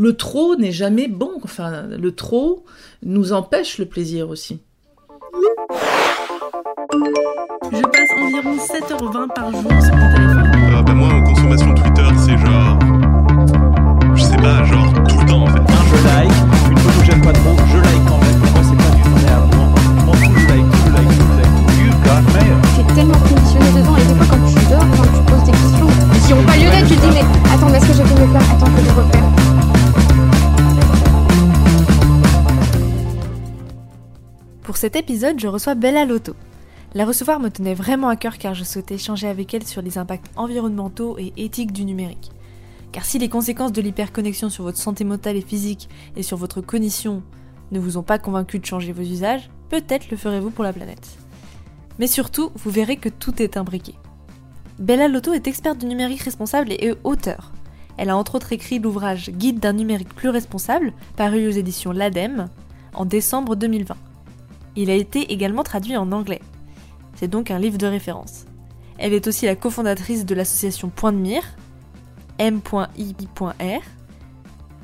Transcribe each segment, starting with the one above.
le trop n'est jamais bon. Enfin, le trop nous empêche le plaisir aussi. Je passe environ 7h20 par jour sur mon téléphone. Euh, bah moi, en consommation Twitter, c'est genre. Je sais pas, genre tout le temps en fait. Un, je like, une photo que j'aime pas trop, je like quand même. Pour moi, c'est pas du vrai amour. Je m'en fous, je like, je like, je like. You got mail. T'es tellement conditionné dedans et des fois quand tu dors, quand tu poses des questions qui n'ont pas lieu d'être, tu te dis mais attends, est-ce que j'ai fait mes plans Attends que je repère. Cet épisode, je reçois Bella Lotto. La recevoir me tenait vraiment à cœur car je souhaitais échanger avec elle sur les impacts environnementaux et éthiques du numérique. Car si les conséquences de l'hyperconnexion sur votre santé mentale et physique et sur votre cognition ne vous ont pas convaincu de changer vos usages, peut-être le ferez-vous pour la planète. Mais surtout, vous verrez que tout est imbriqué. Bella Lotto est experte du numérique responsable et auteure. Elle a entre autres écrit l'ouvrage Guide d'un numérique plus responsable, paru aux éditions l'ADEME en décembre 2020. Il a été également traduit en anglais. C'est donc un livre de référence. Elle est aussi la cofondatrice de l'association Point de Mire, m.i.r,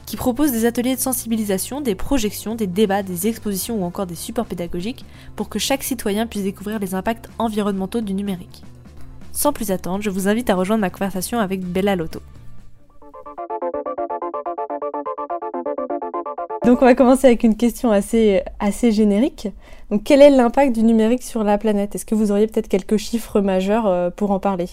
qui propose des ateliers de sensibilisation, des projections, des débats, des expositions ou encore des supports pédagogiques pour que chaque citoyen puisse découvrir les impacts environnementaux du numérique. Sans plus attendre, je vous invite à rejoindre ma conversation avec Bella Lotto. Donc on va commencer avec une question assez, assez générique. Donc quel est l'impact du numérique sur la planète? Est-ce que vous auriez peut-être quelques chiffres majeurs euh, pour en parler?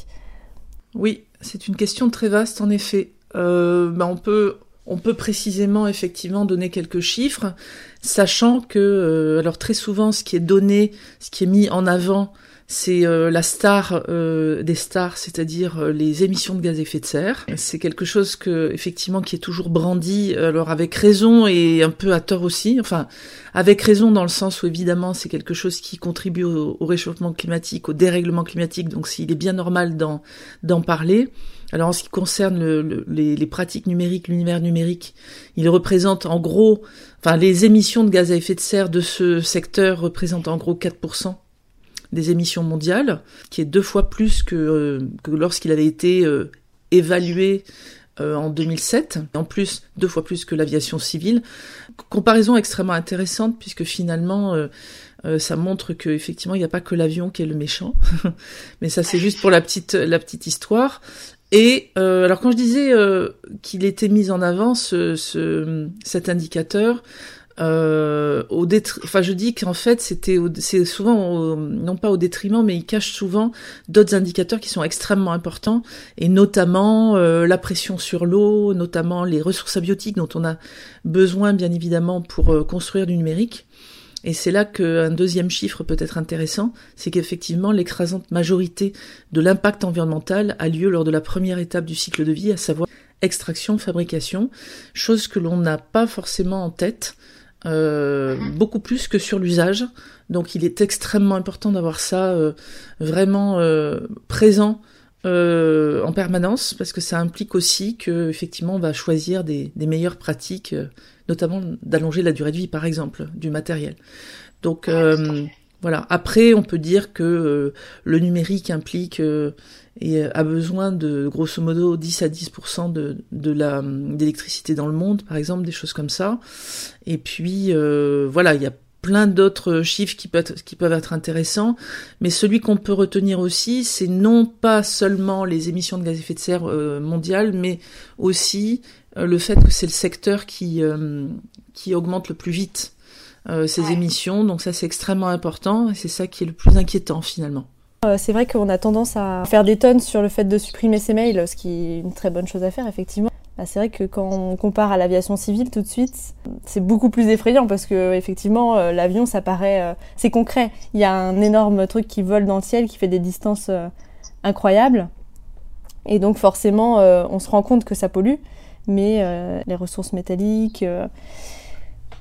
Oui, c'est une question très vaste en effet. Euh, bah, on peut on peut précisément effectivement donner quelques chiffres, sachant que euh, alors très souvent ce qui est donné, ce qui est mis en avant c'est euh, la star euh, des stars, c'est-à-dire euh, les émissions de gaz à effet de serre. C'est quelque chose que effectivement qui est toujours brandi, alors avec raison et un peu à tort aussi. Enfin, avec raison dans le sens où évidemment c'est quelque chose qui contribue au, au, réchauffement climatique, au dérèglement climatique. Donc s'il est bien normal d'en parler. Alors en ce qui concerne le, le, les, les, pratiques numériques, l'univers numérique, il représente en gros, enfin les émissions de gaz à effet de serre de ce secteur représentent en gros 4% des émissions mondiales, qui est deux fois plus que, euh, lorsqu'il avait été euh, évalué euh, en 2007, en plus deux fois plus que l'aviation civile. Comparaison extrêmement intéressante puisque finalement ça montre que effectivement il n'y a pas que l'avion qui est le méchant, mais ça c'est juste pour la petite la petite histoire. Et alors quand je disais qu'il était mis en avant ce, cet indicateur, euh, au enfin je dis qu'en fait c'était c'est souvent au, non pas au détriment mais il cache souvent d'autres indicateurs qui sont extrêmement importants et notamment euh, la pression sur l'eau notamment les ressources abiotiques dont on a besoin bien évidemment pour euh, construire du numérique. Et c'est là qu'un deuxième chiffre peut être intéressant, c'est qu'effectivement l'écrasante majorité de l'impact environnemental a lieu lors de la première étape du cycle de vie, à savoir extraction, fabrication, chose que l'on n'a pas forcément en tête euh, beaucoup plus que sur l'usage. Donc il est extrêmement important d'avoir ça euh, vraiment euh, présent euh, en permanence parce que ça implique aussi que effectivement on va choisir des, des meilleures pratiques, euh, notamment d'allonger la durée de vie par exemple du matériel. Donc voilà. Après, on peut dire que le numérique implique et a besoin de grosso modo 10 à 10% de, de la d'électricité dans le monde, par exemple, des choses comme ça. Et puis euh, voilà, il y a plein d'autres chiffres qui peuvent, qui peuvent être intéressants, mais celui qu'on peut retenir aussi, c'est non pas seulement les émissions de gaz à effet de serre euh, mondiales, mais aussi euh, le fait que c'est le secteur qui, euh, qui augmente le plus vite ces ouais. émissions, donc ça c'est extrêmement important, et c'est ça qui est le plus inquiétant finalement. C'est vrai qu'on a tendance à faire des tonnes sur le fait de supprimer ces mails, ce qui est une très bonne chose à faire effectivement. Bah, c'est vrai que quand on compare à l'aviation civile tout de suite, c'est beaucoup plus effrayant parce que effectivement euh, l'avion ça paraît euh, c'est concret. Il y a un énorme truc qui vole dans le ciel qui fait des distances euh, incroyables et donc forcément on se rend compte que ça pollue, mais les ressources métalliques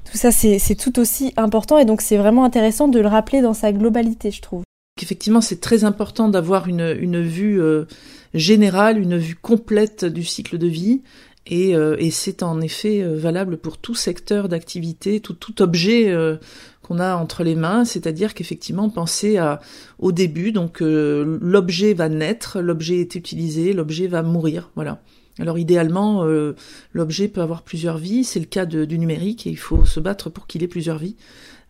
tout ça c'est tout aussi important et donc c'est vraiment intéressant de le rappeler dans sa globalité je trouve. Effectivement c'est très important d'avoir une, vue générale, une vue complète du cycle de vie. Et, euh, c'est en effet euh, valable pour tout secteur d'activité, tout, tout objet euh, qu'on a entre les mains, c'est-à-dire qu'effectivement penser à, au début, donc l'objet va naître, l'objet est utilisé, l'objet va mourir, voilà. Alors idéalement, euh, l'objet peut avoir plusieurs vies, c'est le cas du numérique et il faut se battre pour qu'il ait plusieurs vies.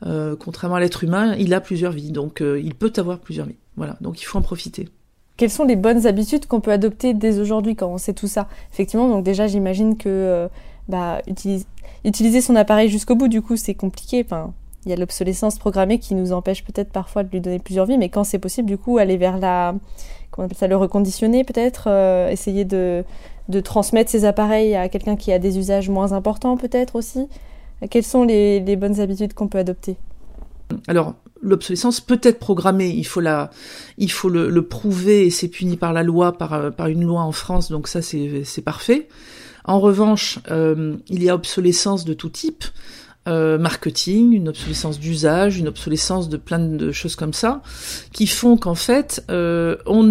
Euh, contrairement à l'être humain, il a plusieurs vies, donc euh, il peut avoir plusieurs vies. Voilà, donc il faut en profiter. Quelles sont les bonnes habitudes qu'on peut adopter dès aujourd'hui quand on sait tout ça? Effectivement, donc déjà, j'imagine que euh, bah, utilise- utiliser son appareil jusqu'au bout, du coup, c'est compliqué. Il y a l'obsolescence programmée qui nous empêche peut-être parfois de lui donner plusieurs vies, mais quand c'est possible, du coup, aller vers la, comment on appelle ça, le reconditionner peut-être, essayer de, de transmettre ses appareils à quelqu'un qui a des usages moins importants peut-être aussi? Quelles sont les, bonnes habitudes qu'on peut adopter? Alors, l'obsolescence peut être programmée, il faut, la, il faut le, prouver et c'est puni par la loi, par, euh, par une loi en France, donc ça c'est c'est parfait. En revanche, euh, il y a obsolescence de tout type, euh, marketing, une obsolescence d'usage, une obsolescence de plein de choses comme ça, qui font qu'en fait, euh, on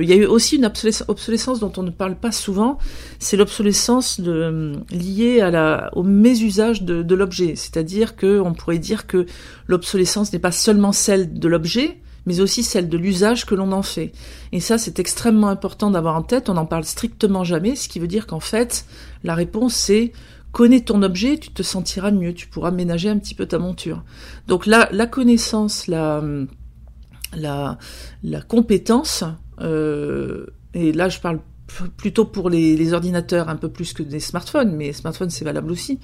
il y a eu aussi une obsolescence, dont on ne parle pas souvent, c'est l'obsolescence liée au mésusage de, de l'objet. C'est-à-dire que on pourrait dire que l'obsolescence n'est pas seulement celle de l'objet, mais aussi celle de l'usage que l'on en fait. Et ça, c'est extrêmement important d'avoir en tête. On n'en parle strictement jamais, ce qui veut dire qu'en fait, la réponse c'est connais ton objet, tu te sentiras mieux, tu pourras ménager un petit peu ta monture. Donc là, la connaissance, la, la, la compétence, euh, et là je parle plutôt pour les, les ordinateurs un peu plus que des smartphones, mais smartphones c'est valable aussi.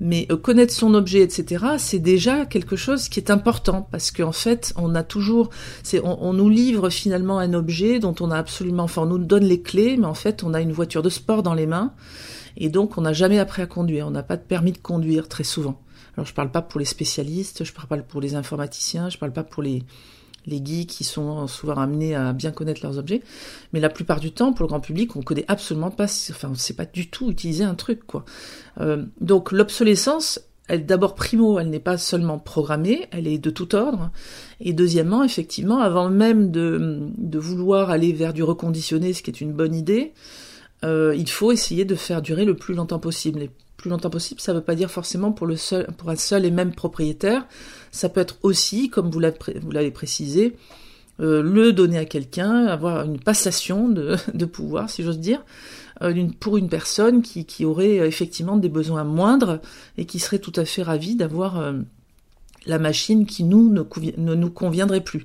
Mais euh, connaître son objet, etc., c'est déjà quelque chose qui est important parce qu'en fait, on a toujours, c'est, on, on nous livre finalement un objet dont on a absolument, enfin, on nous donne les clés, mais en fait, on a une voiture de sport dans les mains et donc on n'a jamais appris à conduire. On n'a pas de permis de conduire très souvent. Alors je parle pas pour les spécialistes, je parle pas pour les informaticiens, je parle pas pour les les qui sont souvent amenés à bien connaître leurs objets, mais la plupart du temps, pour le grand public, on connaît absolument pas, enfin, on sait pas du tout utiliser un truc, quoi. Euh, donc l'obsolescence, elle d'abord primo, elle n'est pas seulement programmée, elle est de tout ordre. Et deuxièmement, effectivement, avant même de, de vouloir aller vers du reconditionné, ce qui est une bonne idée, euh, il faut essayer de faire durer le plus longtemps possible. Et plus longtemps possible, ça ne veut pas dire forcément pour, un seul et même propriétaire. Ça peut être aussi, comme vous l'avez précisé, euh, le donner à quelqu'un, avoir une passation de, pouvoir, si j'ose dire, euh, pour une personne qui, aurait effectivement des besoins moindres et qui serait tout à fait ravie d'avoir la machine qui nous ne nous conviendrait plus.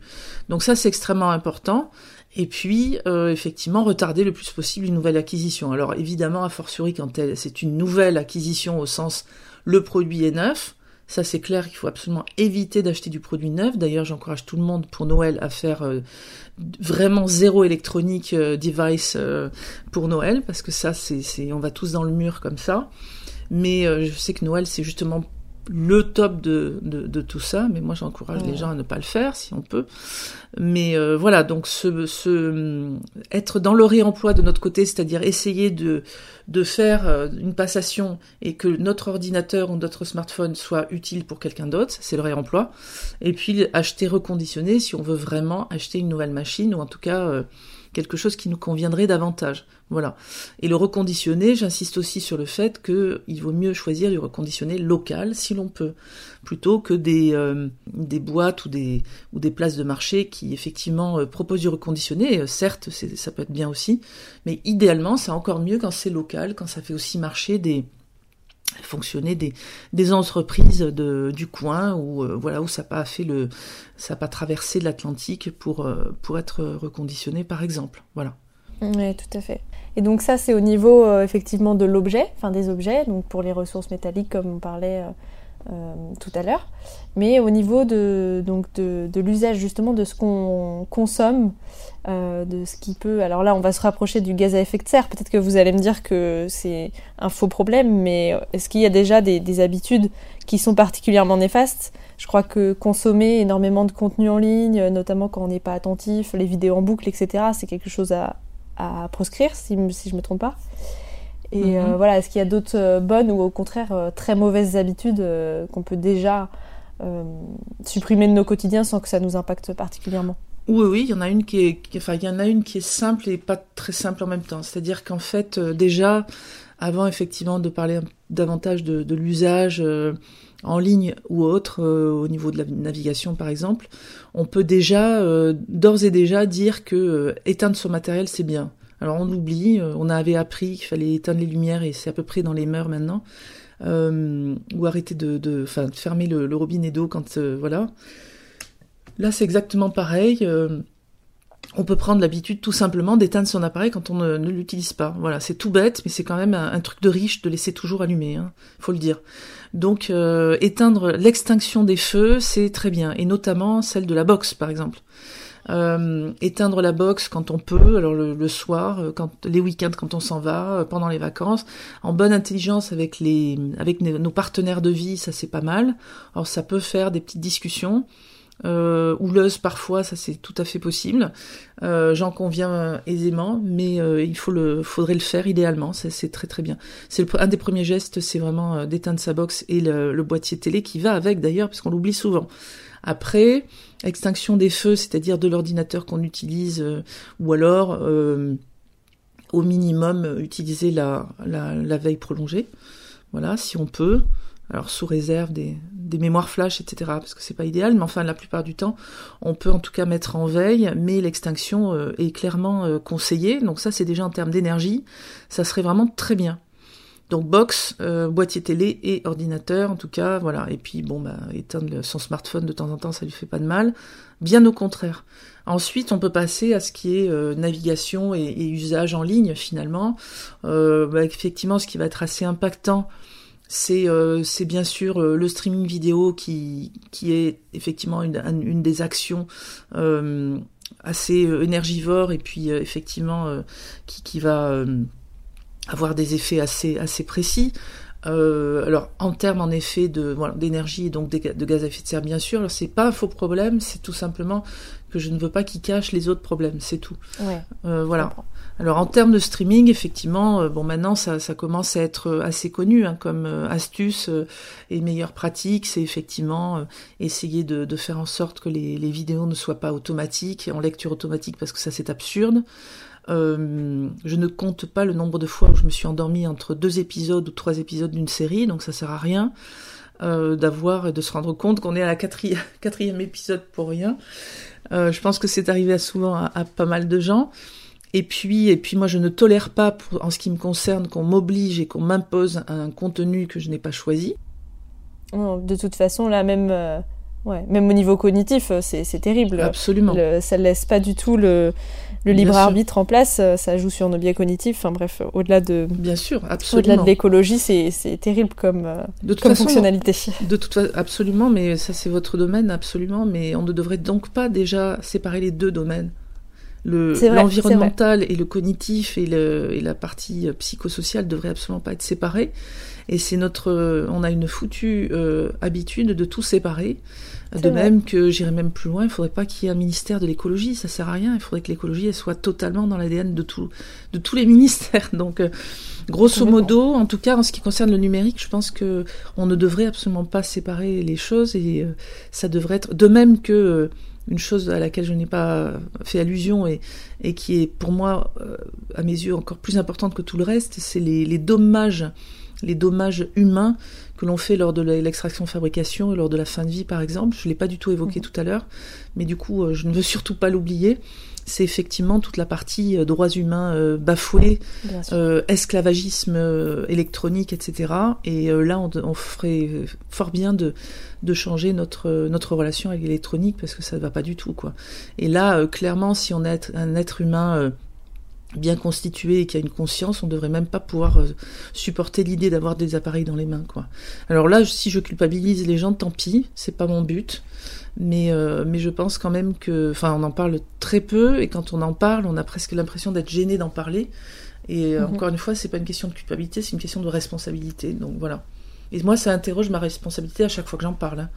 Donc ça, c'est extrêmement important. Et puis, euh, effectivement, retarder le plus possible une nouvelle acquisition. Alors, évidemment, a fortiori, quand c'est une nouvelle acquisition au sens le produit est neuf, ça c'est clair qu'il faut absolument éviter d'acheter du produit neuf. D'ailleurs, j'encourage tout le monde pour Noël à faire euh, vraiment zéro électronique euh, device pour Noël, parce que ça, c'est, on va tous dans le mur comme ça. Mais je sais que Noël, c'est justement le top de, de, de tout ça, mais moi j'encourage les gens à ne pas le faire si on peut. Mais euh, voilà, donc ce, ce, être dans le réemploi de notre côté, c'est-à-dire essayer de, de faire euh, une passation et que notre ordinateur ou notre smartphone soit utile pour quelqu'un d'autre, c'est le réemploi. Et puis acheter reconditionné si on veut vraiment acheter une nouvelle machine ou en tout cas euh, quelque chose qui nous conviendrait davantage. Voilà. Et le reconditionné, j'insiste aussi sur le fait que il vaut mieux choisir du reconditionné local si l'on peut, plutôt que des, euh, boîtes ou des, ou des places de marché qui effectivement euh, proposent du reconditionné. Euh, certes, ça peut être bien aussi, mais idéalement, c'est encore mieux quand c'est local, quand ça fait aussi marcher des fonctionner des, des entreprises de, du coin où euh, voilà où ça n'a pas fait le ça pas traversé l'Atlantique pour euh, pour être reconditionné par exemple voilà Oui, tout à fait. Et donc ça, c'est au niveau euh, effectivement de l'objet, enfin des objets, donc pour les ressources métalliques comme on parlait euh, tout à l'heure, mais au niveau de, de, l'usage justement de ce qu'on consomme, euh, de ce qui peut... Alors là, on va se rapprocher du gaz à effet de serre. Peut-être que vous allez me dire que c'est un faux problème, mais est-ce qu'il y a déjà des, des habitudes qui sont particulièrement néfastes? Je crois que consommer énormément de contenu en ligne, notamment quand on n'est pas attentif, les vidéos en boucle, etc., c'est quelque chose à, proscrire, si, si je me trompe pas. Et Mhm. euh, voilà, est-ce qu'il y a d'autres euh, bonnes ou au contraire euh, très mauvaises habitudes qu'on peut déjà supprimer de nos quotidiens sans que ça nous impacte particulièrement? Oui, oui, il y en a une qui est, qui- enfin, il y en a une qui est simple et pas très simple en même temps. C'est-à-dire qu'en fait, euh, déjà, avant effectivement de parler davantage de, de l'usage euh, en ligne ou autre, euh, au niveau de la navigation par exemple, on peut déjà, d'ores et déjà, dire que éteindre son matériel c'est bien. Alors on oublie, euh, on avait appris qu'il fallait éteindre les lumières et c'est à peu près dans les mœurs maintenant. Euh, ou arrêter de, fermer le, robinet d'eau quand euh, voilà. Là c'est exactement pareil. on peut prendre l'habitude tout simplement d'éteindre son appareil quand on ne, l'utilise pas. Voilà, c'est tout bête, mais c'est quand même un, truc de riche de laisser toujours allumé, hein, faut le dire. Donc éteindre l'extinction des feux, c'est très bien, et notamment celle de la box par exemple. Euh, éteindre la box quand on peut, alors le, le soir, euh, quand les week-ends quand on s'en va, euh, pendant les vacances, en bonne intelligence avec les avec nos partenaires de vie, ça c'est pas mal. Alors ça peut faire des petites discussions euh, houleuses parfois, ça c'est tout à fait possible. Euh, J'en conviens aisément, mais euh, il faut le, faudrait le faire idéalement. C'est très très bien. C'est un des premiers gestes, c'est vraiment euh, d'éteindre sa box et le, le boîtier télé qui va avec d'ailleurs, parce qu'on l'oublie souvent. Après, extinction des feux, c'est-à-dire de l'ordinateur qu'on utilise, euh, ou alors euh, au minimum euh, utiliser la, veille prolongée. Voilà, si on peut. Alors sous réserve des, mémoires flash, etc. Parce que c'est pas idéal, mais enfin la plupart du temps, on peut en tout cas mettre en veille, mais l'extinction est clairement conseillée. Donc ça, c'est déjà en termes d'énergie, ça serait vraiment très bien. Donc box, euh, boîtier télé et ordinateur, en tout cas, voilà. Et puis bon, bah, éteindre son smartphone de temps en temps, ça lui fait pas de mal. Bien au contraire. Ensuite, on peut passer à ce qui est euh, navigation et, usage en ligne finalement. Euh, bah, effectivement, ce qui va être assez impactant, c'est bien sûr le streaming vidéo qui, est effectivement une, un- une des actions assez énergivores et puis effectivement qui, va avoir des effets assez, assez précis. Euh, alors en termes en effet de voilà, d'énergie et donc de gaz à effet de serre bien sûr, c'est pas un faux problème, c'est tout simplement que je ne veux pas qu'il cache les autres problèmes, c'est tout. Ouais, Euh, voilà. Alors en termes de streaming, effectivement, euh, bon maintenant ça, ça commence à être assez connu hein, comme astuce et meilleure pratique, c'est effectivement essayer de, de faire en sorte que les, les vidéos ne soient pas automatiques, en lecture automatique parce que ça c'est absurde. Euh, je ne compte pas le nombre de fois où je me suis endormie entre deux épisodes ou trois épisodes d'une série, donc ça sert à rien euh, d'avoir et de se rendre compte qu'on est à la quatrième, épisode pour rien. Euh, je pense que c'est arrivé à souvent à, pas mal de gens. Et puis, et puis moi, je ne tolère pas, en ce qui me concerne, qu'on m'oblige et qu'on m'impose un contenu que je n'ai pas choisi. De toute façon, là, même, ouais, même au niveau cognitif, euh, c'est terrible. Absolument. Le- ça ne laisse pas du tout le, le Bien libre sûr. arbitre en place. euh, Ça joue sur nos biais cognitifs. Enfin bref, au-delà de, Bien sûr, au-delà absolument. de l'écologie, c'est terrible comme, euh, De toute comme façon, fonctionnalité. De toute façon, absolument, mais ça c'est votre domaine, absolument, mais on ne devrait donc pas déjà séparer les deux domaines. Le- L'environnemental et le cognitif et, le, et la partie psychosociale devraient absolument pas être séparés. Et c'est notre, euh, on a une foutue euh, habitude de tout séparer. De vrai. même que j'irais même plus loin, il faudrait pas qu'il y ait un ministère de l'écologie, ça sert à rien. Il faudrait que l'écologie elle soit totalement dans l'ADN de tout, de tous les ministères. Donc, euh, grosso modo, en tout cas en ce qui concerne le numérique, je pense que on ne devrait absolument pas séparer les choses et euh, ça devrait être de même que une chose à laquelle je n'ai pas fait allusion et, et qui est pour moi, euh, à mes yeux, encore plus importante que tout le reste, c'est les, les dommages, les dommages humains que l'on fait lors de l'extraction-fabrication et lors de la fin de vie, par exemple. Je l'ai pas du tout évoqué tout à l'heure, mais du coup, euh, je ne veux surtout pas l'oublier. C'est effectivement toute la partie euh, droits humains euh, bafoués, euh, esclavagisme électronique, etc. Et là, on, on ferait fort bien de, de changer notre, notre relation avec l'électronique parce que ça ne va pas du tout, quoi. Et là, clairement, si on est un être humain bien constitué et qui a une conscience, on devrait même pas pouvoir euh, supporter l'idée d'avoir des appareils dans les mains, quoi. Alors là, si je culpabilise les gens, tant pis, c'est pas mon but. Mais, euh, mais je pense quand même que, enfin, on en parle très peu, et quand on en parle, on a presque l'impression d'être gêné d'en parler. Et euh, Mhm. encore une fois, c'est pas une question de culpabilité, c'est une question de responsabilité. Donc voilà. Et moi, ça interroge ma responsabilité à chaque fois que j'en parle. hein.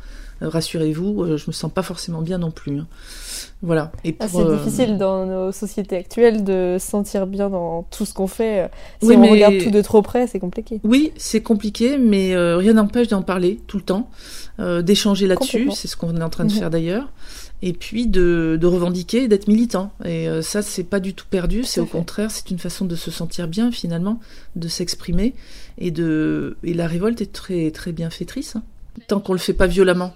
Euh, Rassurez-vous, euh, je me sens pas forcément bien non plus. hein. Voilà. Et Ah, c'est euh, difficile dans nos sociétés actuelles de se sentir bien dans tout ce qu'on fait. Si Oui, on mais- regarde tout de trop près, c'est compliqué. Oui, c'est compliqué, mais rien n'empêche d'en parler tout le temps, d'échanger là-dessus, c'est ce qu'on est en train de Mhm. faire d'ailleurs, et puis de, de revendiquer, d'être militant. Et ça, c'est pas du tout perdu, c'est au contraire, c'est une façon de se sentir bien finalement, de s'exprimer, et de et la révolte est très très bienfaitrice, hein, tant qu'on le fait pas violemment.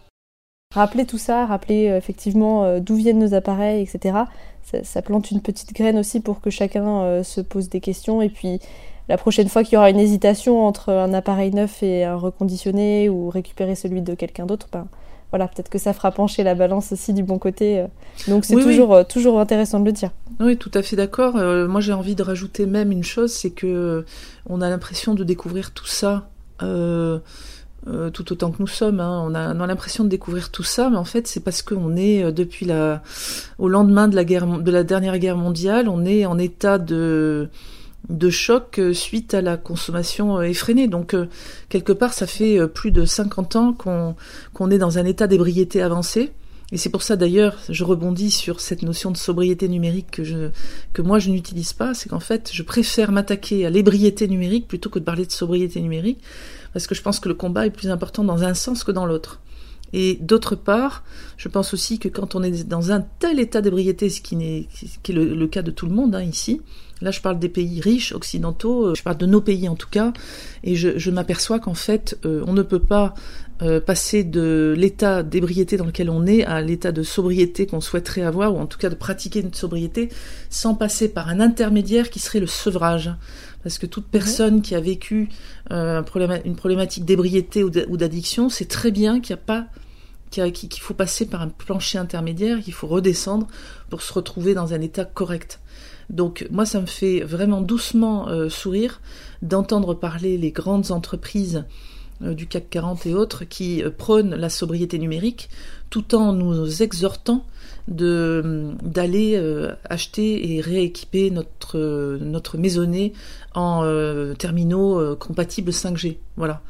Rappeler tout ça, rappeler euh, effectivement euh, d'où viennent nos appareils, etc. Ça, ça plante une petite graine aussi pour que chacun euh, se pose des questions. Et puis la prochaine fois qu'il y aura une hésitation entre un appareil neuf et un reconditionné ou récupérer celui de quelqu'un d'autre, ben, voilà, peut-être que ça fera pencher la balance aussi du bon côté. Donc c'est Oui, toujours, toujours intéressant de le dire. Oui, tout à fait d'accord. Euh, moi, j'ai envie de rajouter même une chose, c'est que on a l'impression de découvrir tout ça euh, euh, tout autant que nous sommes. hein. On a, on a l'impression de découvrir tout ça, mais en fait, c'est parce qu'on est euh, depuis la, au lendemain de la guerre, de la dernière guerre mondiale, on est en état de de choc euh, suite à la consommation euh, effrénée. Donc, quelque part, ça fait plus de 50 ans qu'on qu'on est dans un état d'ébriété avancé. Et c'est pour ça d'ailleurs, je rebondis sur cette notion de sobriété numérique que je que moi je n'utilise pas, c'est qu'en fait, je préfère m'attaquer à l'ébriété numérique plutôt que de parler de sobriété numérique, parce que je pense que le combat est plus important dans un sens que dans l'autre. Et d'autre part, je pense aussi que quand on est dans un tel état d'ébriété, ce qui, est le, cas de tout le monde hein, ici, là je parle des pays riches, occidentaux, euh, je parle de nos pays en tout cas, et je, je m'aperçois qu'en fait, euh, on ne peut pas euh, passer de l'état d'ébriété dans lequel on est à l'état de sobriété qu'on souhaiterait avoir, ou en tout cas de pratiquer une sobriété, sans passer par un intermédiaire qui serait le sevrage. Parce que toute personne qui a vécu euh, un problème- une problématique d'ébriété ou d'a- ou d'addiction, c'est très bien qu'il n'y a pas qu'il faut passer par un plancher intermédiaire, qu'il faut redescendre pour se retrouver dans un état correct. Donc moi, ça me fait vraiment doucement euh, sourire d'entendre parler les grandes entreprises euh, du CAC 40 et autres qui prônent la sobriété numérique tout en nous exhortant d'aller euh, acheter et rééquiper notre euh, notre maisonnée en euh, terminaux compatibles 5G. Voilà.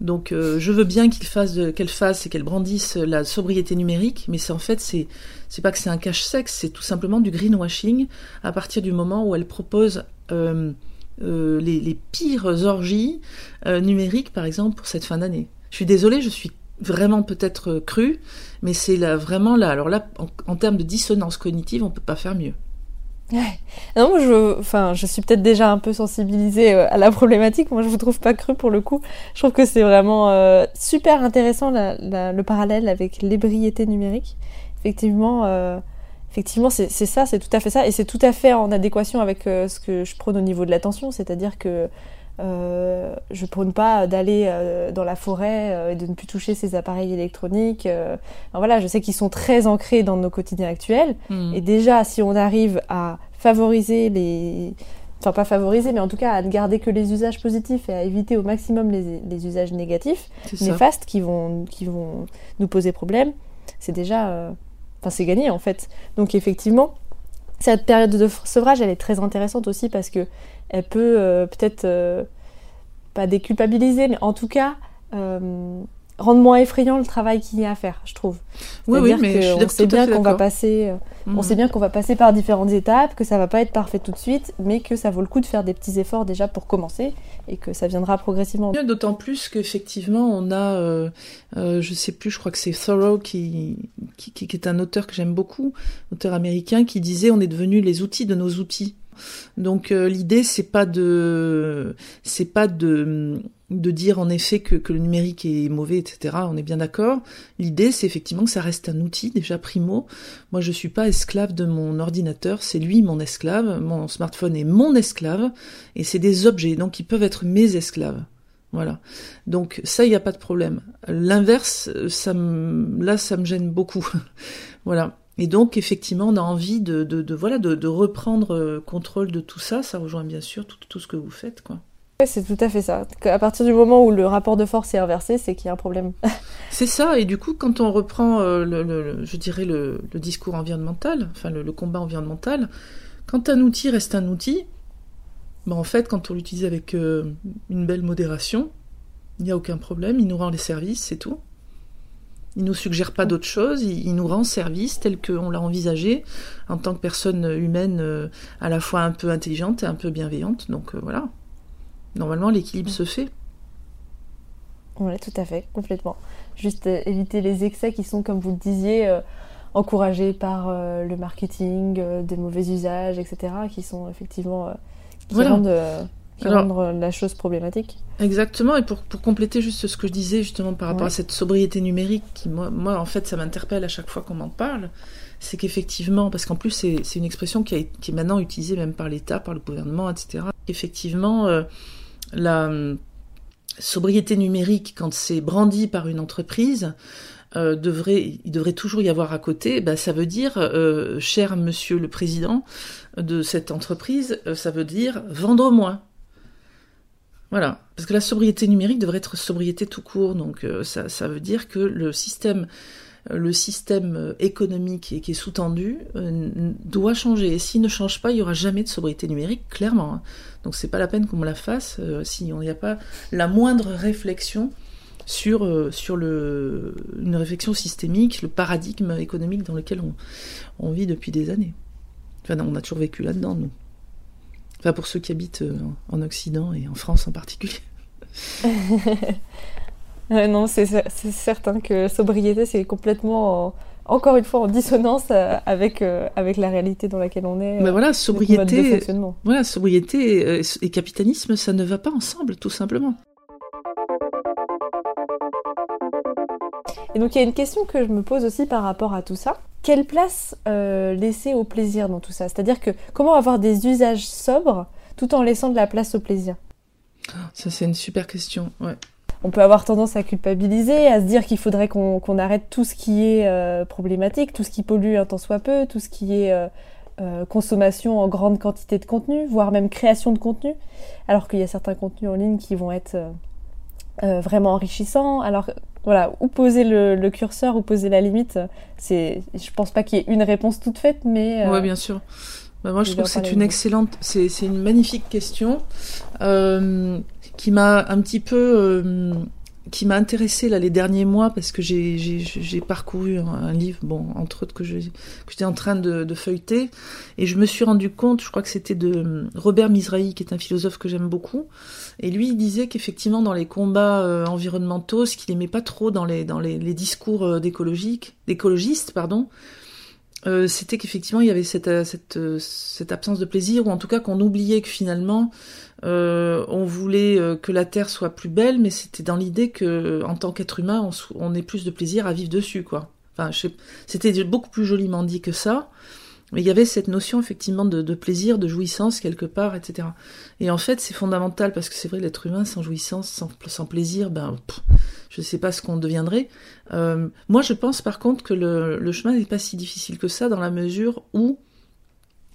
Donc je veux bien qu'ils fassent qu'elles fassent et qu'elles brandissent la sobriété numérique, mais c'est en fait c'est c'est pas que c'est un cache-sexe, c'est tout simplement du greenwashing à partir du moment où euh, euh, les, pires orgies numériques, par exemple, pour cette fin d'année. Je suis désolée, je suis vraiment peut-être crue, mais c'est là vraiment là. Alors là, en, termes de dissonance cognitive, on peut pas faire mieux. Non, je, enfin, je suis peut-être déjà un peu sensibilisée euh, à la problématique. Moi, je vous trouve pas cru pour le coup. Je trouve que c'est vraiment euh, super intéressant le parallèle avec l'ébriété numérique. Effectivement, euh, effectivement, c'est ça, c'est tout à fait ça, et c'est tout à fait en adéquation avec ce que je prône au niveau de l'attention, c'est-à-dire que euh, je prône pas d'aller euh, dans la forêt euh, et de ne plus toucher ces appareils électroniques. voilà, je sais qu'ils sont très ancrés dans nos quotidiens actuels. Hmm. Et déjà, si on arrive à favoriser les... Enfin, pas favoriser, mais en tout cas à ne garder que les usages positifs et à éviter au maximum les, les usages négatifs, néfastes, qui vont, qui vont nous poser problème, c'est déjà... Enfin, c'est gagné, en fait. Donc, effectivement, cette période de sevrage, elle est très intéressante aussi parce que elle peut euh, peut-être euh, pas déculpabiliser, mais en tout cas... euh, rendre moins effrayant le travail qu'il y a à faire, je trouve. Oui, oui, mais je d'ac- sait bien qu'on va passer... euh, Mhm. on sait bien qu'on va passer par différentes étapes, que ça va pas être parfait tout de suite, mais que ça vaut le coup de faire des petits efforts déjà pour commencer et que ça viendra progressivement. D'autant plus qu'effectivement, on a, euh, euh, je sais plus, je crois que c'est Thoreau qui, qui, qui est un auteur que j'aime beaucoup, auteur américain, qui disait on est devenus les outils de nos outils. Donc euh, l'idée c'est pas de, c'est pas de, de dire en effet que, le numérique est mauvais, etc. On est bien d'accord. L'idée c'est effectivement que ça reste un outil déjà primo. Moi je suis pas esclave de mon ordinateur, c'est lui mon esclave. Mon smartphone est mon esclave et c'est des objets donc ils peuvent être mes esclaves. Voilà. Donc ça, il n'y a pas de problème. L'inverse, euh, ça là, ça me gêne beaucoup. voilà. Et donc, effectivement, on a envie de, de, de voilà, de, de reprendre euh, contrôle de tout ça. Ça rejoint bien sûr tout, tout ce que vous faites, quoi. Ouais, c'est tout à fait ça. À partir du moment où le rapport de force est inversé, c'est qu'il y a un problème. C'est ça. Et du coup, quand on reprend, euh, le, je dirais, le, le discours environnemental, enfin le, le combat environnemental, quand un outil reste un outil, ben, en fait, quand on l'utilise avec euh, une belle modération, il n'y a aucun problème. Il nous rend les services, c'est tout. Il nous suggère pas d'autre chose. Il, il nous rend service tel qu'on l'a envisagé en tant que personne humaine, euh, à la fois un peu intelligente et un peu bienveillante. Donc euh, voilà. Normalement, l'équilibre se fait. Ouais, tout à fait, complètement. Juste euh, éviter les excès qui sont, comme vous le disiez, encouragés par le marketing, des mauvais usages, etc., qui sont effectivement qui Voilà. rendent, qui Alors- rendent, euh, la chose problématique. Exactement, et pour, pour compléter juste ce que je disais justement par rapport Ouais. à cette sobriété numérique, qui moi, moi en fait ça m'interpelle à chaque fois qu'on m'en parle, c'est qu'effectivement, parce qu'en plus c'est c'est une expression qui, a, qui est maintenant utilisée même par l'État, par le gouvernement, etc. Effectivement, euh, la hum, sobriété numérique, quand c'est brandi par une entreprise, euh, devrait, il devrait toujours y avoir à côté, bah, ça veut dire, euh, cher monsieur le président de cette entreprise, euh, ça veut dire vendre moins. Voilà, parce que la sobriété numérique devrait être sobriété tout court, donc euh, ça, veut dire que le système, euh, le système euh, économique qui est, sous-tendu doit changer. Et s'il ne change pas, il y aura jamais de sobriété numérique, clairement. hein. Donc c'est pas la peine qu'on me la fasse euh, si on n'y a pas la moindre réflexion sur, sur le, une réflexion systémique, le paradigme économique dans lequel on, on vit depuis des années. Enfin, on a toujours vécu là-dedans, nous. Enfin, pour ceux qui habitent euh, en Occident et en France en particulier. Non, c'est certain que sobriété, c'est complètement, en- encore une fois, en dissonance euh, avec, euh, avec la réalité dans laquelle on est. Mais voilà, sobriété, voilà, sobriété et capitalisme, ça ne va pas ensemble, tout simplement. Et donc, il y a une question que je me pose aussi par rapport à tout ça. Quelle place euh, laisser au plaisir dans tout ça? C'est-à-dire que comment avoir des usages sobres tout en laissant de la place au plaisir? Ça, c'est une super question. Ouais. On peut avoir tendance à culpabiliser, à se dire qu'il faudrait qu'on arrête tout ce qui est euh, problématique, tout ce qui pollue un tant soit peu, tout ce qui est euh, consommation en grande quantité de contenu, voire même création de contenu, alors qu'il y a certains contenus en ligne qui vont être euh, vraiment enrichissants. Alors voilà, où poser le, le curseur, où poser la limite, c'est, je pense pas qu'il y ait une réponse toute faite, mais euh, Ouais, bien sûr. Bah, moi, je trouve que c'est une excellente, c'est c'est une magnifique question euh, qui m'a un petit peu, euh, qui m'a intéressée là les derniers mois parce que j'ai parcouru un, livre, bon entre autres que j'étais en train de, feuilleter. Et je me suis rendu compte, je crois que c'était de euh, Robert Mizrahi qui est un philosophe que j'aime beaucoup. Et lui il disait qu'effectivement dans les combats euh, environnementaux, ce qu'il aimait pas trop dans les dans les, les discours euh, d'écologistes pardon, euh, c'était qu'effectivement il y avait cette, euh, euh, cette absence de plaisir, ou en tout cas qu'on oubliait que finalement on voulait que la Terre soit plus belle, mais c'était dans l'idée que en tant qu'être humain, on, on ait plus de plaisir à vivre dessus, quoi. Enfin, c'était beaucoup plus joliment dit que ça, mais il y avait cette notion effectivement de, plaisir, de jouissance quelque part, etc. Et en fait, c'est fondamental parce que c'est vrai, l'être humain sans jouissance, sans, plaisir, ben, je sais pas ce qu'on deviendrait. Euh, moi, je pense par contre que le, chemin n'est pas si difficile que ça dans la mesure où,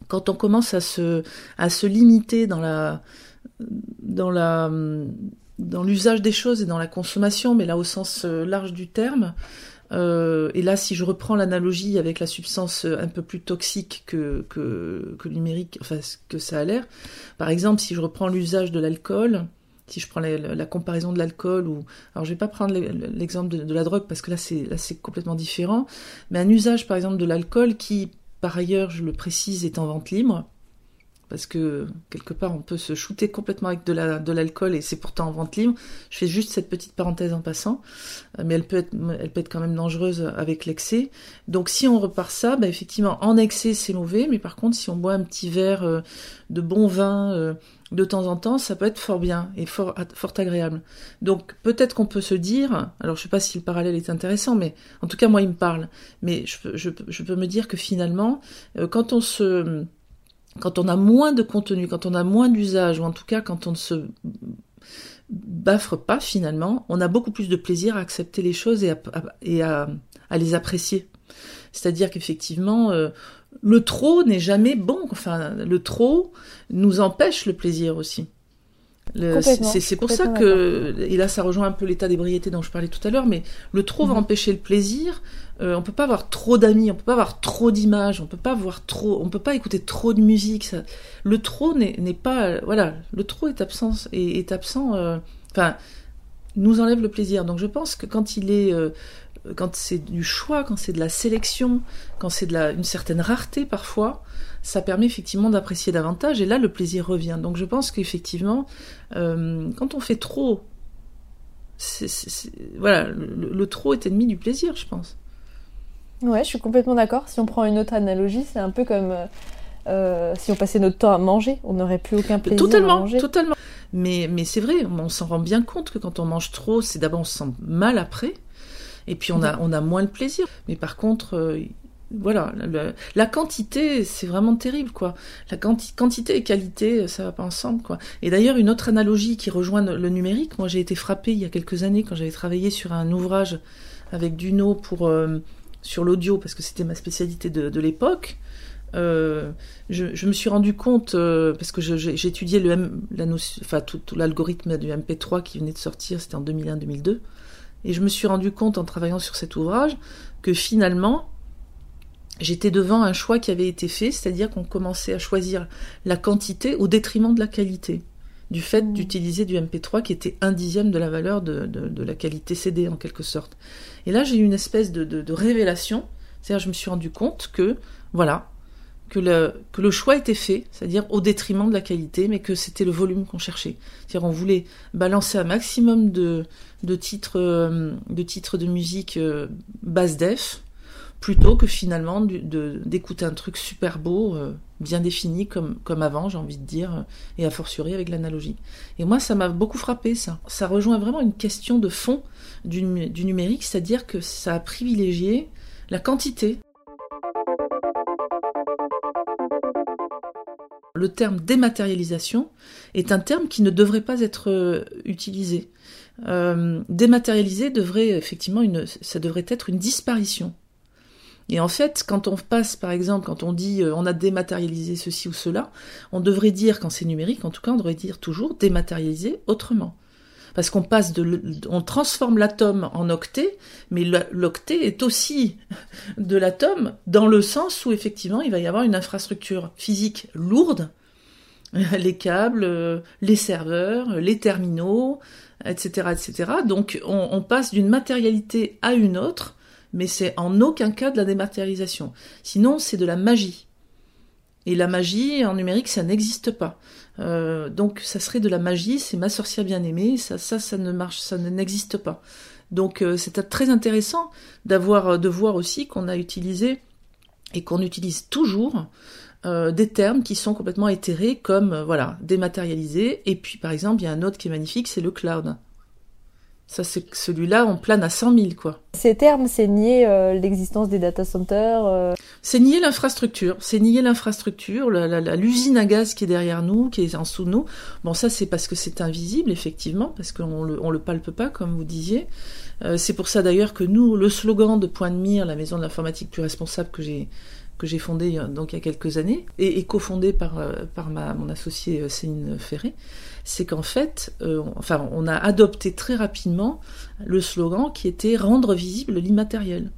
quand on commence à se, limiter dans dans l'usage des choses et dans la consommation, mais là au sens euh, large du terme. Euh, et là, si je reprends l'analogie avec la substance un peu plus toxique que, que, numérique, enfin que ça a l'air, par exemple, si je reprends l'usage de l'alcool, si je prends la, comparaison de l'alcool ou alors je vais pas prendre l'exemple de, de, la drogue parce que là c'est là c'est complètement différent mais un usage par exemple de l'alcool qui par ailleurs je le précise est en vente libre parce que quelque part on peut se shooter complètement avec de la de l'alcool et c'est pourtant en vente libre. Je fais juste cette petite parenthèse en passant mais elle peut être quand même dangereuse avec l'excès. Donc si on repart ça bah effectivement en excès c'est mauvais mais par contre si on boit un petit verre euh, de bon vin euh, de temps en temps, ça peut être fort bien et fort, agréable. Donc peut-être qu'on peut se dire, alors je sais pas si le parallèle est intéressant, mais en tout cas moi il me parle, mais je, peux me dire que finalement, euh, quand on se, quand on a moins de contenu, quand on a moins d'usage, ou en tout cas quand on ne se baffre pas finalement, on a beaucoup plus de plaisir à accepter les choses et à, les apprécier. C'est-à-dire qu'effectivement, euh, le trop n'est jamais bon. Enfin, le trop nous empêche le plaisir aussi. C'est pour ça que, et là ça rejoint un peu l'état d'ébriété dont je parlais tout à l'heure, mais le trop mmh. va empêcher le plaisir. Euh, on peut pas avoir trop d'amis, on peut pas avoir trop d'images, on peut pas avoir trop, on peut pas écouter trop de musique. Ça, le trop n'est pas, euh, voilà, le trop est absent, est, est absent. Enfin, euh, nous enlève le plaisir. Donc je pense que quand il est quand c'est du choix, quand c'est de la sélection, quand c'est de la, une certaine rareté parfois, ça permet effectivement d'apprécier davantage et là le plaisir revient. Donc je pense qu'effectivement, euh, quand on fait trop, c est, c est, voilà, le, le, trop est ennemi du plaisir, je pense. Ouais, je suis complètement d'accord. Si on prend une autre analogie, c'est un peu comme euh, si on passait notre temps à manger, on n'aurait plus aucun plaisir totalement, à manger. Totalement. Mais, mais c'est vrai, on s'en rend bien compte que quand on mange trop, c'est d'abord on se sent mal après, et puis on a, on a moins de plaisir. Mais par contre, euh, voilà, la quantité, c'est vraiment terrible, quoi. La quanti- quantité et qualité, ça va pas ensemble, quoi. Et d'ailleurs, une autre analogie qui rejoint le numérique, moi j'ai été frappée il y a quelques années quand j'avais travaillé sur un ouvrage avec Duno pour euh, sur l'audio parce que c'était ma spécialité de, l'époque. Euh, je, me suis rendu compte euh, parce que étudié le enfin tout, tout l'algorithme du MP3 qui venait de sortir, c'était en 2001-2002, et je me suis rendu compte en travaillant sur cet ouvrage que finalement j'étais devant un choix qui avait été fait, c'est-à-dire qu'on commençait à choisir la quantité au détriment de la qualité, du fait Mm. d'utiliser du MP3 qui était un dixième de la valeur de, de- de la qualité CD en quelque sorte. Et là j'ai eu une espèce de, révélation, c'est-à-dire je me suis rendu compte que voilà que le, que le choix était fait, c'est-à-dire au détriment de la qualité, mais que c'était le volume qu'on cherchait. C'est-à-dire on voulait balancer un maximum de, de titres, euh, de titres de musique euh, basse def, plutôt que finalement d'écouter un truc super beau, euh, bien défini comme, avant, j'ai envie de dire, euh, et a fortiori avec l'analogie. Et moi, ça m'a beaucoup frappé, ça. Ça rejoint vraiment une question de fond du, numé- du numérique, c'est-à-dire que ça a privilégié la quantité. Le terme dématérialisation est un terme qui ne devrait pas être euh, utilisé. Dématérialiser devrait effectivement ça devrait être une disparition. Et en fait, quand on passe, par exemple, quand on dit euh, on a dématérialisé ceci ou cela, on devrait dire, quand c'est numérique, en tout cas, on devrait dire toujours dématérialiser autrement. Parce qu'on passe de, on transforme l'atome en octet, mais l'octet est aussi de l'atome dans le sens où effectivement il va y avoir une infrastructure physique lourde, les câbles, euh, les serveurs, les terminaux, etc., etc. Donc on, on passe d'une matérialité à une autre, mais c'est en aucun cas de la dématérialisation. Sinon c'est de la magie. Et la magie en numérique ça n'existe pas. Euh, donc ça serait de la magie, c'est ma sorcière bien aimée, ça, ça, ça ne marche, ça ne- n'existe pas. Donc euh, c'est très intéressant d'avoir, de voir aussi qu'on a utilisé et qu'on utilise toujours euh, des termes qui sont complètement éthérés comme euh, voilà dématérialisé. Et puis par exemple il y a un autre qui est magnifique, c'est le cloud. Ça c'est celui-là on plane à 100 000 quoi. Ces termes, c'est nier euh, l'existence des data centers. euh, C'est nier l'infrastructure, c'est nier l'infrastructure, l'usine à gaz qui est derrière nous, qui est en dessous de nous. Bon, ça c'est parce que c'est invisible, effectivement, parce qu'on le, on le palpe pas, comme vous disiez. Euh, c'est pour ça d'ailleurs que nous, le slogan de Point de Mire, la maison de l'informatique plus responsable que j'ai que j'ai fondé il y a- donc il y a quelques années et, et cofondé par euh, par ma mon associée euh, Céline Ferré, c'est qu'en fait, euh, on- enfin, on a adopté très rapidement le slogan qui était rendre visible l'immatériel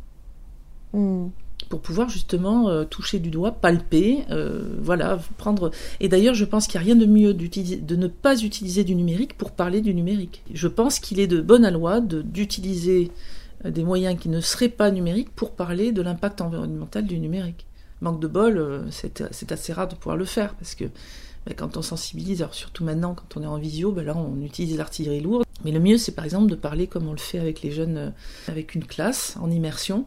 hmm. pour pouvoir justement euh, toucher du doigt, palper, euh, voilà, prendre. Et d'ailleurs, je pense qu'il n'y a rien de mieux de ne pas utiliser du numérique pour parler du numérique. Je pense qu'il est de bonne loi d'utiliser euh, des moyens qui ne seraient pas numériques pour parler de l'impact environnemental du numérique. Manque de bol, euh, c'est assez rare de pouvoir le faire parce que ben, quand on sensibilise, alors surtout maintenant quand on est en visio, là on utilise l'artillerie lourde. Mais le mieux c'est par exemple de parler comme on le fait avec les jeunes, euh, avec une classe en immersion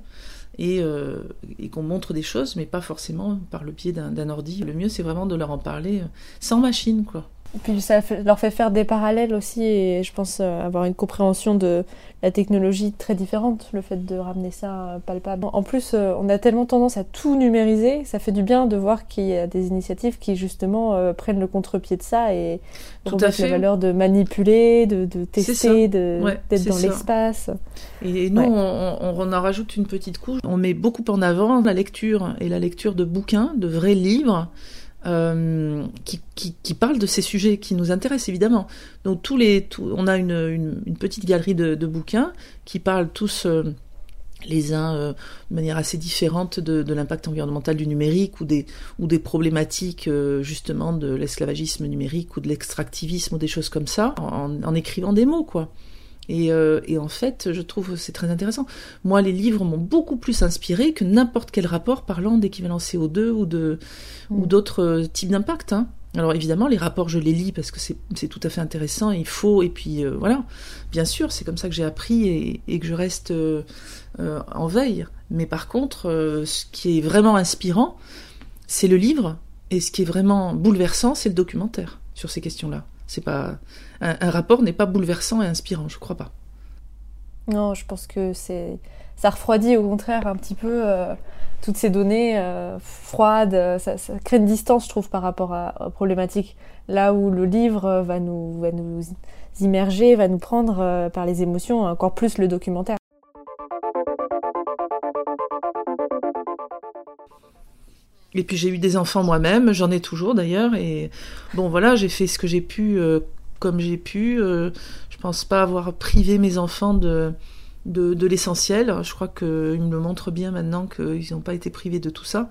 et, euh, et qu'on montre des choses, mais pas forcément par le biais d'un ordi. Le mieux, c'est vraiment de leur en parler sans machine, quoi. Et puis ça fait- leur fait faire des parallèles aussi et je pense euh, avoir une compréhension de la technologie très différente, le fait de ramener ça euh, palpable. En plus, euh, on a tellement tendance à tout numériser, ça fait du bien de voir qu'il y a des initiatives qui justement prennent le contre-pied de ça et Tout à remettent la fait. valeur de manipuler, de, de tester, Ouais, d'être dans l'espace. Et nous, Ouais. on, on- on en rajoute une petite couche. On met beaucoup en avant la lecture et la lecture de bouquins, de vrais livres. Euh, qui, qui, qui parlent de ces sujets qui nous intéressent évidemment. Donc tous les, tout- on a une, une, petite galerie de, bouquins qui parlent tous euh, les uns euh, de manière assez différente de, l'impact environnemental du numérique ou des, ou des problématiques justement de l'esclavagisme numérique ou de l'extractivisme ou des choses comme ça en, en écrivant des mots quoi. Et, euh, et en fait, je trouve que c'est très intéressant. Moi, les livres m'ont beaucoup plus inspiré que n'importe quel rapport parlant d'équivalent CO2 ou de ou Mm. d'autres euh, types d'impact. Hein. Alors évidemment, les rapports, je les lis parce que c'est c'est tout à fait intéressant. Il faut et puis euh, voilà. Bien sûr, c'est comme ça que j'ai appris et, et que je reste euh, en veille. Mais par contre, ce qui est vraiment inspirant, c'est le livre et ce qui est vraiment bouleversant, c'est le documentaire sur ces questions-là. C'est pas un, rapport n'est pas bouleversant et inspirant, je crois pas. Non, je pense que c'est ça refroidit au contraire un petit peu euh, toutes ces données euh, froides. euh, Ça, crée une distance, je trouve, par rapport à, aux problématiques. Là où le livre va nous, immerger, va nous prendre par les émotions, encore plus le documentaire. Et puis j'ai eu des enfants moi-même, j'en ai toujours d'ailleurs, et bon voilà, j'ai fait ce que j'ai pu euh, comme j'ai pu. euh, je pense pas avoir privé mes enfants de, de, l'essentiel. Je crois qu'ils me montrent bien maintenant qu'ils n'ont pas été privés de tout ça.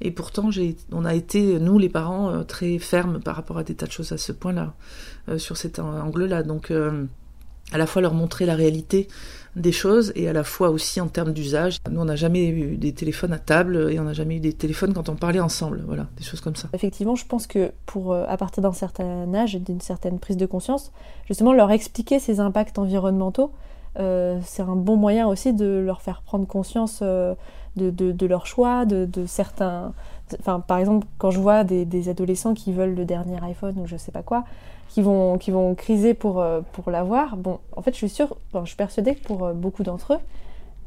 Et pourtant, on a été, nous les parents, euh, très fermes par rapport à des tas de choses à ce point-là, euh, sur cet angle-là. Donc à la fois leur montrer la réalité des choses et à la fois aussi en termes d'usage. Nous, on n'a jamais eu des téléphones à table et on n'a jamais eu des téléphones quand on parlait ensemble. Voilà, des choses comme ça. Effectivement, je pense que pour euh, à partir d'un certain âge et d'une certaine prise de conscience, justement leur expliquer ces impacts environnementaux, euh, c'est un bon moyen aussi de leur faire prendre conscience euh, de, de, leurs choix, de, de certains. Enfin, par exemple, quand je vois des, des adolescents qui veulent le dernier iPhone ou je sais pas quoi, qui vont, qui vont criser pour, euh, pour l'avoir, bon, en fait, je suis sûre, je suis persuadée que pour euh, beaucoup d'entre eux,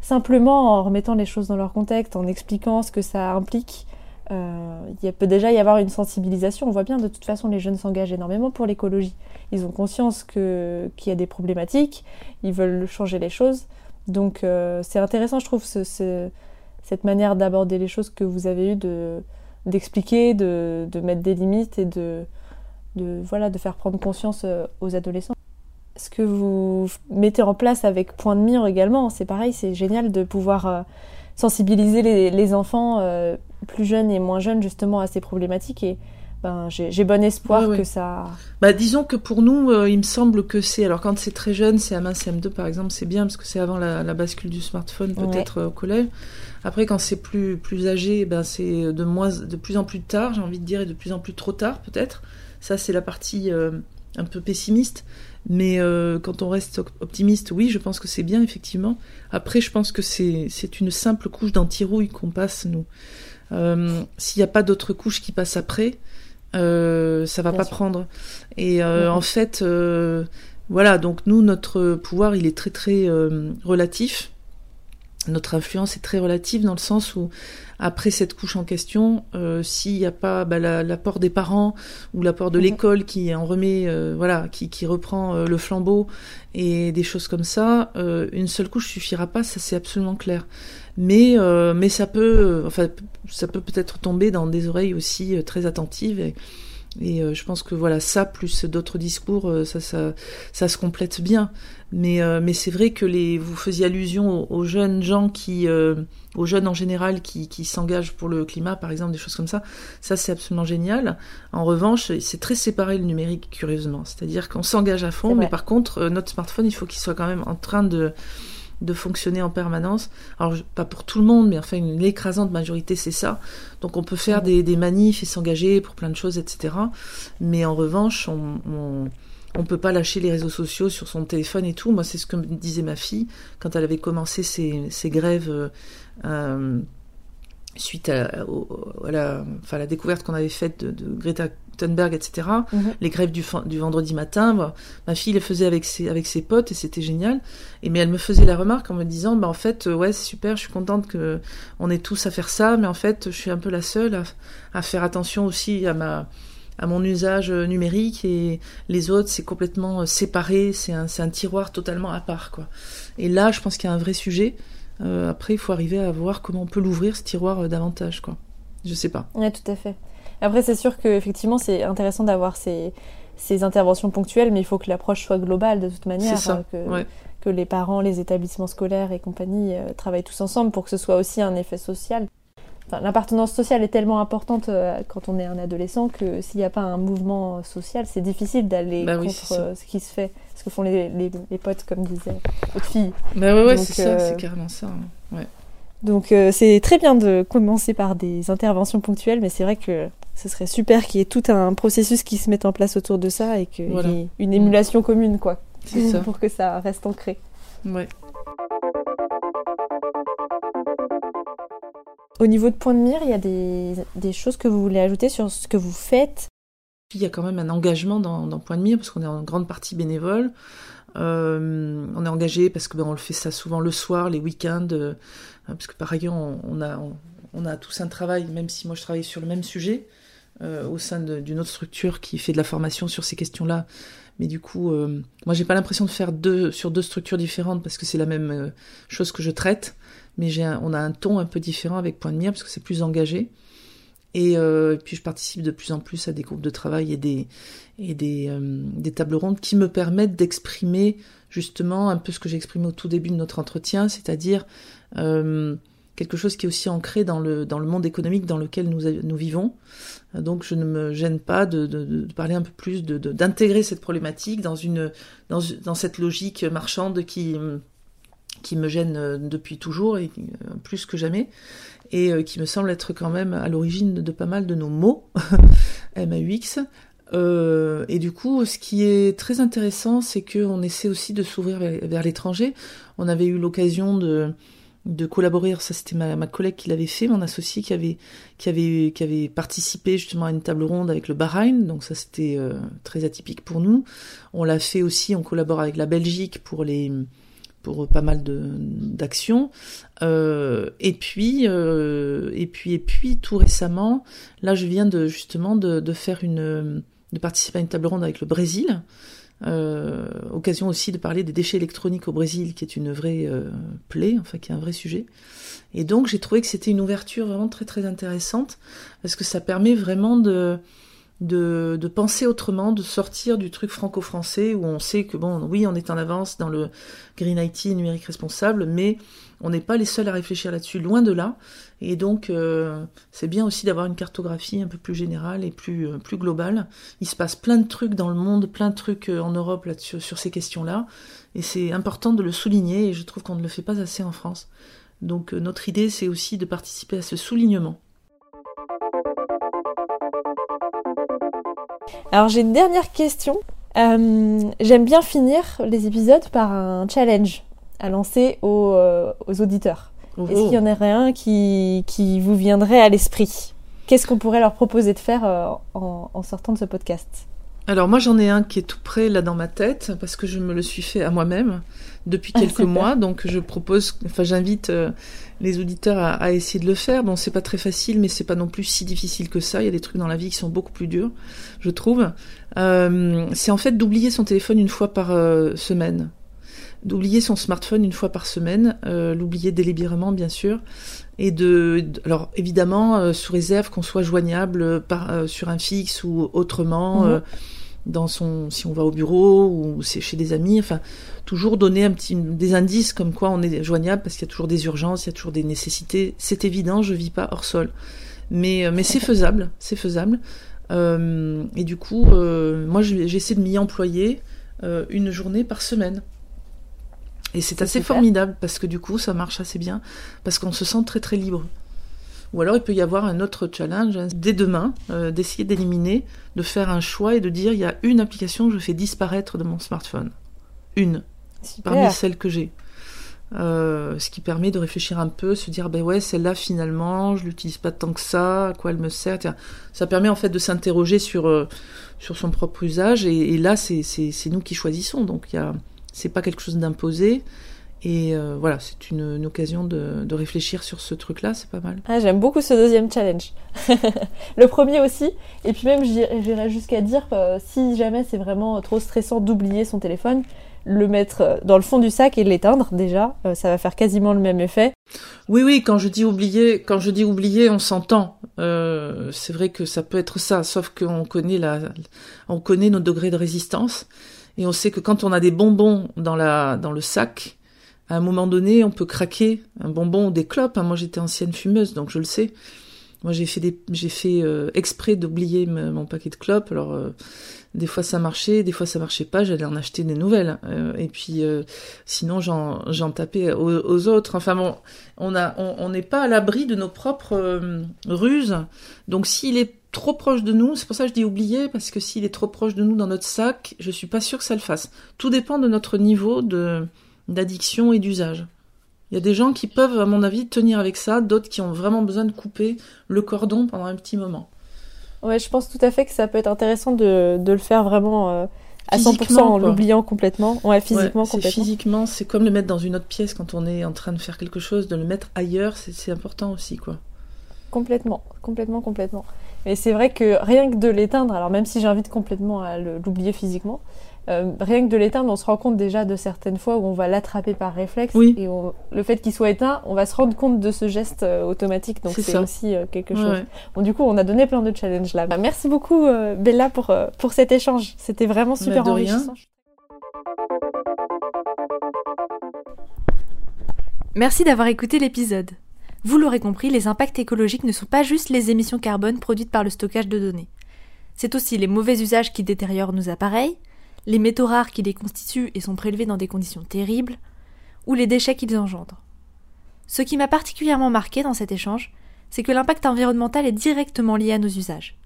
simplement en remettant les choses dans leur contexte, en expliquant ce que ça implique, euh, il peut déjà y avoir une sensibilisation. On voit bien, de toute façon, les jeunes s'engagent énormément pour l'écologie. Ils ont conscience qu'il y a des problématiques, ils veulent changer les choses. Donc, c'est intéressant, je trouve, ce- ce- cette manière d'aborder les choses que vous avez eue, de, d'expliquer, de, de mettre des limites et de, de, voilà, de faire prendre conscience euh, aux adolescents. Ce que vous mettez en place avec Point de Mire également, c'est pareil, c'est génial de pouvoir euh, sensibiliser les, les enfants euh, plus jeunes et moins jeunes justement à ces problématiques et ben, j'ai bon espoir Ouais, ouais. que ça... Bah, disons que pour nous, euh, il me semble que c'est. Alors, quand c'est très jeune, c'est CM1, CM2 par exemple, c'est bien parce que c'est avant la, la bascule du smartphone, peut-être euh, au collège. Après, quand c'est plus, plus âgé, ben, c'est de, moins, de plus en plus tard, j'ai envie de dire, et de plus en plus trop tard, peut-être. Ça, c'est la partie euh, un peu pessimiste. Mais euh, quand on reste op- optimiste, oui, je pense que c'est bien, effectivement. Après, je pense que c'est une simple couche d'anti-rouille qu'on passe, nous. Euh, S'il n'y a pas d'autres couches qui passent après, euh, ça va Bien pas sûr. prendre. Et en fait, voilà, donc nous, notre pouvoir, il est très très relatif. Notre influence est très relative dans le sens où, après cette couche en question, euh, s'il n'y a pas bah, la- l'apport des parents ou l'apport de Mhm. l'école qui en remet, euh, voilà, qui, qui reprend euh, le flambeau et des choses comme ça, une seule couche suffira pas, ça c'est absolument clair. Mais mais ça peut, enfin, ça peut peut-être tomber dans des oreilles aussi très attentives et, et euh, je pense que voilà ça plus d'autres discours, euh, ça ça ça se complète bien. Mais euh, mais c'est vrai que les vous faisiez allusion aux, aux jeunes gens qui euh, aux jeunes en général qui, qui s'engagent pour le climat, par exemple, des choses comme ça. Ça, c'est absolument génial. En revanche, c'est très séparé le numérique, curieusement. C'est-à-dire qu'on s'engage à fond, mais par contre, euh, notre smartphone, il faut qu'il soit quand même en train de, de fonctionner en permanence. Alors, pas pour tout le monde, mais enfin, une l'écrasante majorité, c'est ça. Donc, on peut faire Mhm. des, des manifs et s'engager pour plein de choses, etc. Mais en revanche, on, on, on peut pas lâcher les réseaux sociaux sur son téléphone et tout. Moi, c'est ce que me disait ma fille quand elle avait commencé ses, ses grèves euh, euh, suite à, au- à la, enfin, la découverte qu'on avait faite de, de Greta Thunberg, etc. Mhm. Les grèves du, du vendredi matin, ma fille les faisait avec ses, avec ses potes et c'était génial. Et mais elle me faisait la remarque en me disant, bah en fait, euh, ouais, c'est super, je suis contente que on est tous à faire ça, mais en fait, je suis un peu la seule à, à faire attention aussi à ma à mon usage euh, numérique et les autres c'est complètement euh, séparé, c'est un, un tiroir totalement à part quoi. Et là, je pense qu'il y a un vrai sujet. Euh, après, il faut arriver à voir comment on peut l'ouvrir ce tiroir euh, davantage quoi. Je sais pas. Ouais, tout à fait. Après, c'est sûr qu'effectivement, c'est intéressant d'avoir ces, ces interventions ponctuelles, mais il faut que l'approche soit globale de toute manière. Ça, hein, que, ouais. que les parents, les établissements scolaires et compagnie euh, travaillent tous ensemble pour que ce soit aussi un effet social. Enfin, L'appartenance sociale est tellement importante euh, quand on est un adolescent que s'il n'y a pas un mouvement social, c'est difficile d'aller Bah contre euh, ce qui se fait, ce que font les, les, les potes, comme disait votre fille. Bah ouais, ouais, Donc, c'est ça, euh, c'est carrément ça. hein. Ouais. Donc euh, c'est très bien de commencer par des interventions ponctuelles, mais c'est vrai que ce serait super qu'il y ait tout un processus qui se mette en place autour de ça et qu'il Voilà. y ait une émulation commune, quoi, ça. pour que ça reste ancré. Ouais. Au niveau de point de mire, il y a des, des choses que vous voulez ajouter sur ce que vous faites? il y a quand même un engagement dans, dans Point de Mire parce qu'on est en grande partie bénévole. Euh, on est engagé parce que ben, on le fait ça souvent le soir, les week-ends, euh, parce que par ailleurs on, on a on, on, a tous un travail, même si moi je travaille sur le même sujet euh, au sein d'une autre structure qui fait de la formation sur ces questions-là. Mais du coup, euh, moi j'ai pas l'impression de faire deux sur deux structures différentes parce que c'est la même euh, chose que je traite, mais on a un ton un peu différent avec Point de Mire parce que c'est plus engagé. Et, euh, puis je participe de plus en plus à des groupes de travail et des, et des, tables rondes qui me permettent d'exprimer justement un peu ce que j'ai exprimé au tout début de notre entretien, c'est-à-dire quelque chose qui est aussi ancré dans le, dans le monde économique dans lequel nous, nous vivons. Donc je ne me gêne pas de, de, parler un peu plus, d'intégrer de, cette problématique dans, une, dans, dans cette logique marchande qui, qui me gêne depuis toujours et plus que jamais et euh, qui me semble être quand même à l'origine de pas mal de nos mots, MAUX. Euh, et du coup, ce qui est très intéressant, c'est qu'on essaie aussi de s'ouvrir vers l'étranger. On avait eu l'occasion de, de collaborer, ça c'était ma, ma, collègue qui l'avait fait, mon associé qui avait, qui, avait, qui avait participé justement à une table ronde avec le Bahreïn, donc ça c'était euh, très atypique pour nous. On l'a fait aussi, on collabore avec la Belgique pour les pour pas mal d'actions. Euh, et puis euh, et puis et puis tout récemment, là je viens de justement de faire une de participer à une table ronde avec le Brésil. Euh, occasion aussi de parler des déchets électroniques au Brésil, qui est une vraie euh, plaie, enfin qui est un vrai sujet. Et donc j'ai trouvé que c'était une ouverture vraiment très très intéressante parce que ça permet vraiment de de, de, penser autrement, de sortir du truc franco-français où on sait que bon, oui, on est en avance dans le Green IT numérique responsable, mais on n'est pas les seuls à réfléchir là-dessus, loin de là. Et donc, euh, c'est bien aussi d'avoir une cartographie un peu plus générale et plus, euh, plus globale. Il se passe plein de trucs dans le monde, plein de trucs euh, en Europe là-dessus, sur ces questions-là. Et c'est important de le souligner, et je trouve qu'on ne le fait pas assez en France. Donc, notre idée, c'est aussi de participer à ce soulignement. Alors j'ai une dernière question. J'aime bien finir les épisodes par un challenge à lancer aux, euh, aux auditeurs. Est-ce qu'il y en aurait un qui, qui vous viendrait à l'esprit? Qu'est-ce qu'on pourrait leur proposer de faire euh, en, en, sortant de ce podcast? Alors moi j'en ai un qui est tout près là dans ma tête parce que je me le suis fait à moi-même depuis quelques ah, mois. Donc je propose, enfin j'invite euh, les auditeurs à, à, essayer de le faire. Bon, c'est pas très facile, mais c'est pas non plus si difficile que ça. Il y a des trucs dans la vie qui sont beaucoup plus durs, je trouve. Euh, c'est en fait d'oublier son téléphone une fois par euh, semaine. D'oublier son smartphone une fois par semaine, euh, l'oublier délibérément bien sûr, et de, alors évidemment euh, sous réserve qu'on soit joignable par euh, sur un fixe ou autrement. Mmh dans son, si on va au bureau ou c'est chez des amis, enfin, toujours donner un petit, des indices comme quoi on est joignable parce qu'il y a toujours des urgences, il y a toujours des nécessités. C'est évident, je vis pas hors sol, mais mais c'est faisable, c'est faisable. Et du coup, moi, j'essaie de m'y employer une journée par semaine. Et c'est assez super. formidable parce que du coup, ça marche assez bien parce qu'on se sent très très libre. Ou alors il peut y avoir un autre challenge hein, dès demain, euh, d'essayer d'éliminer, de faire un choix et de dire il y a une application que je fais disparaître de mon smartphone. Une. Super. Parmi celles que j'ai. Euh, ce qui permet de réfléchir un peu, se dire ben ouais celle-là finalement je l'utilise pas tant que ça, à quoi elle me sert. Ça permet en fait de s'interroger sur euh, sur son propre usage et, et là c'est c'est nous qui choisissons donc il y a c'est pas quelque chose d'imposé. Et euh, voilà, c'est une, une, occasion de, de, réfléchir sur ce truc-là, c'est pas mal. Ah, J'aime beaucoup ce deuxième challenge. le premier aussi. Et puis même, j'irais jusqu'à dire, euh, si jamais c'est vraiment trop stressant d'oublier son téléphone, le mettre dans le fond du sac et l'éteindre déjà, euh, ça va faire quasiment le même effet. Oui, oui, quand je dis oublier, quand je dis oublier, on s'entend. Euh, c'est vrai que ça peut être ça, sauf qu'on connaît la, on connaît nos degrés de résistance et on sait que quand on a des bonbons dans la, dans le sac, à un moment donné, on peut craquer un bonbon ou des clopes. Hein. Moi, j'étais ancienne fumeuse, donc je le sais. Moi, j'ai fait des, j'ai fait euh, exprès d'oublier mon paquet de clopes. Alors, euh, des fois ça marchait, des fois ça marchait pas. J'allais en acheter des nouvelles. Euh, et puis, sinon, j'en, j'en tapais aux, autres. Enfin bon, on a, on n'est pas à l'abri de nos propres ruses. Donc, s'il est trop proche de nous, c'est pour ça que je dis oublier, parce que s'il est trop proche de nous dans notre sac, je suis pas sûre que ça le fasse. Tout dépend de notre niveau de d'addiction et d'usage. Il y a des gens qui peuvent, à mon avis, tenir avec ça, d'autres qui ont vraiment besoin de couper le cordon pendant un petit moment. Ouais, je pense tout à fait que ça peut être intéressant de, de le faire vraiment euh, à 100% Physiquement, en l'oubliant complètement. Ouais, physiquement Ouais, c'est complètement. Physiquement, c'est comme le mettre dans une autre pièce quand on est en train de faire quelque chose, de le mettre ailleurs, c'est important aussi, quoi. Complètement, complètement, complètement. Mais c'est vrai que rien que de l'éteindre, alors même si j'invite complètement à le- l'oublier physiquement, euh, rien que de l'éteindre, on se rend compte déjà de certaines fois où on va l'attraper par réflexe. Oui. Et on- le fait qu'il soit éteint, on va se rendre compte de ce geste euh, automatique. Donc C'est aussi euh, quelque chose. ouais. Bon, du coup, on a donné plein de challenges là. Bah, merci beaucoup, euh, Bella, pour, euh, pour cet échange. C'était vraiment super Bah, rien. enrichissant. Merci d'avoir écouté l'épisode. Vous l'aurez compris, les impacts écologiques ne sont pas juste les émissions carbone produites par le stockage de données. C'est aussi les mauvais usages qui détériorent nos appareils, les métaux rares qui les constituent et sont prélevés dans des conditions terribles, ou les déchets qu'ils engendrent. Ce qui m'a particulièrement marqué dans cet échange, c'est que l'impact environnemental est directement lié à nos usages.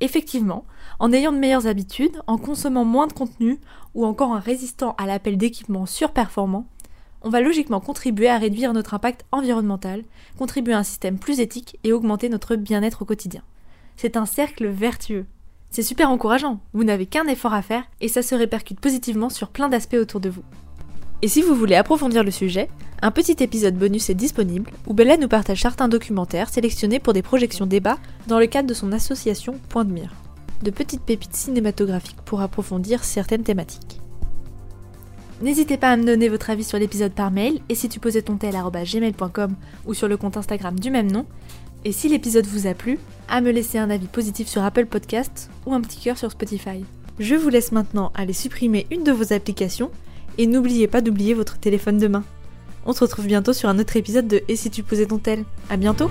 Effectivement, en ayant de meilleures habitudes, en consommant moins de contenu ou encore en résistant à l'appel d'équipements surperformants, on va logiquement contribuer à réduire notre impact environnemental, contribuer à un système plus éthique et augmenter notre bien-être au quotidien. C'est un cercle vertueux. C'est super encourageant, vous n'avez qu'un effort à faire et ça se répercute positivement sur plein d'aspects autour de vous. Et si vous voulez approfondir le sujet, un petit épisode bonus est disponible où Bella nous partage certains documentaires sélectionnés pour des projections débats dans le cadre de son association Point de Mire. De petites pépites cinématographiques pour approfondir certaines thématiques. N'hésitez pas à me donner votre avis sur l'épisode par mail et si tu posais ton tel gmail.com ou sur le compte Instagram du même nom. Et si l'épisode vous a plu, à me laisser un avis positif sur Apple Podcasts ou un petit cœur sur Spotify. Je vous laisse maintenant aller supprimer une de vos applications et n'oubliez pas d'oublier votre téléphone de main. On se retrouve bientôt sur un autre épisode de Et si tu posais ton tel. À bientôt!